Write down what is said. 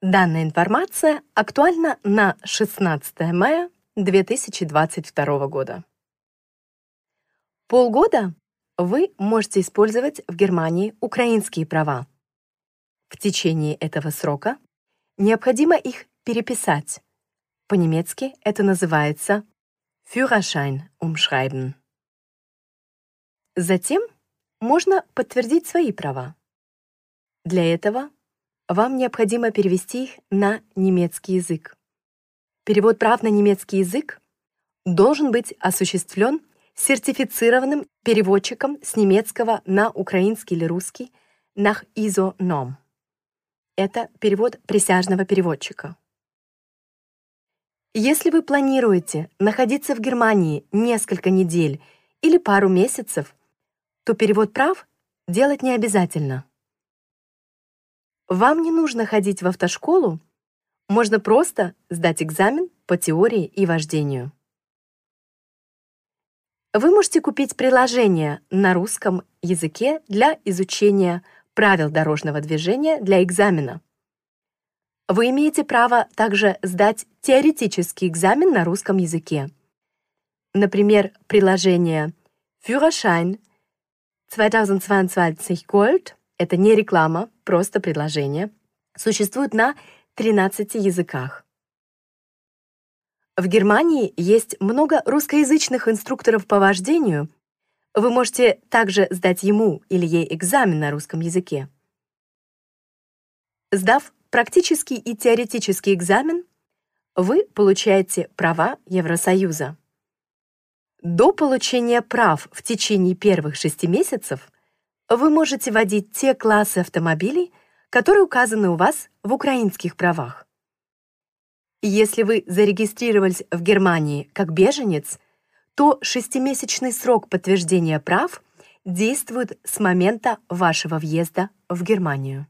Данная информация актуальна на 16 мая 2022 года. Полгода вы можете использовать в Германии украинские права. В течение этого срока необходимо их переписать. По-немецки это называется Führerschein umschreiben. Затем можно подтвердить свои права. Для этого вам необходимо перевести их на немецкий язык. Перевод прав на немецкий язык должен быть осуществлен сертифицированным переводчиком с немецкого на украинский или русский nach ISO-NOM. Это перевод присяжного переводчика. Если вы планируете находиться в Германии несколько недель или пару месяцев, то перевод прав делать не обязательно. Вам не нужно ходить в автошколу, можно просто сдать экзамен по теории и вождению. Вы можете купить приложение на русском языке для изучения правил дорожного движения для экзамена. Вы имеете право также сдать теоретический экзамен на русском языке. Например, приложение Führerschein 2022 Gold — это не реклама, просто предложение — существует на 13 языках. В Германии есть много русскоязычных инструкторов по вождению. Вы можете также сдать ему или ей экзамен на русском языке. Сдав практический и теоретический экзамен, вы получаете права Евросоюза. До получения прав в течение первых шести месяцев вы можете водить те классы автомобилей, которые указаны у вас в украинских правах. Если вы зарегистрировались в Германии как беженец, то шестимесячный срок подтверждения прав действует с момента вашего въезда в Германию.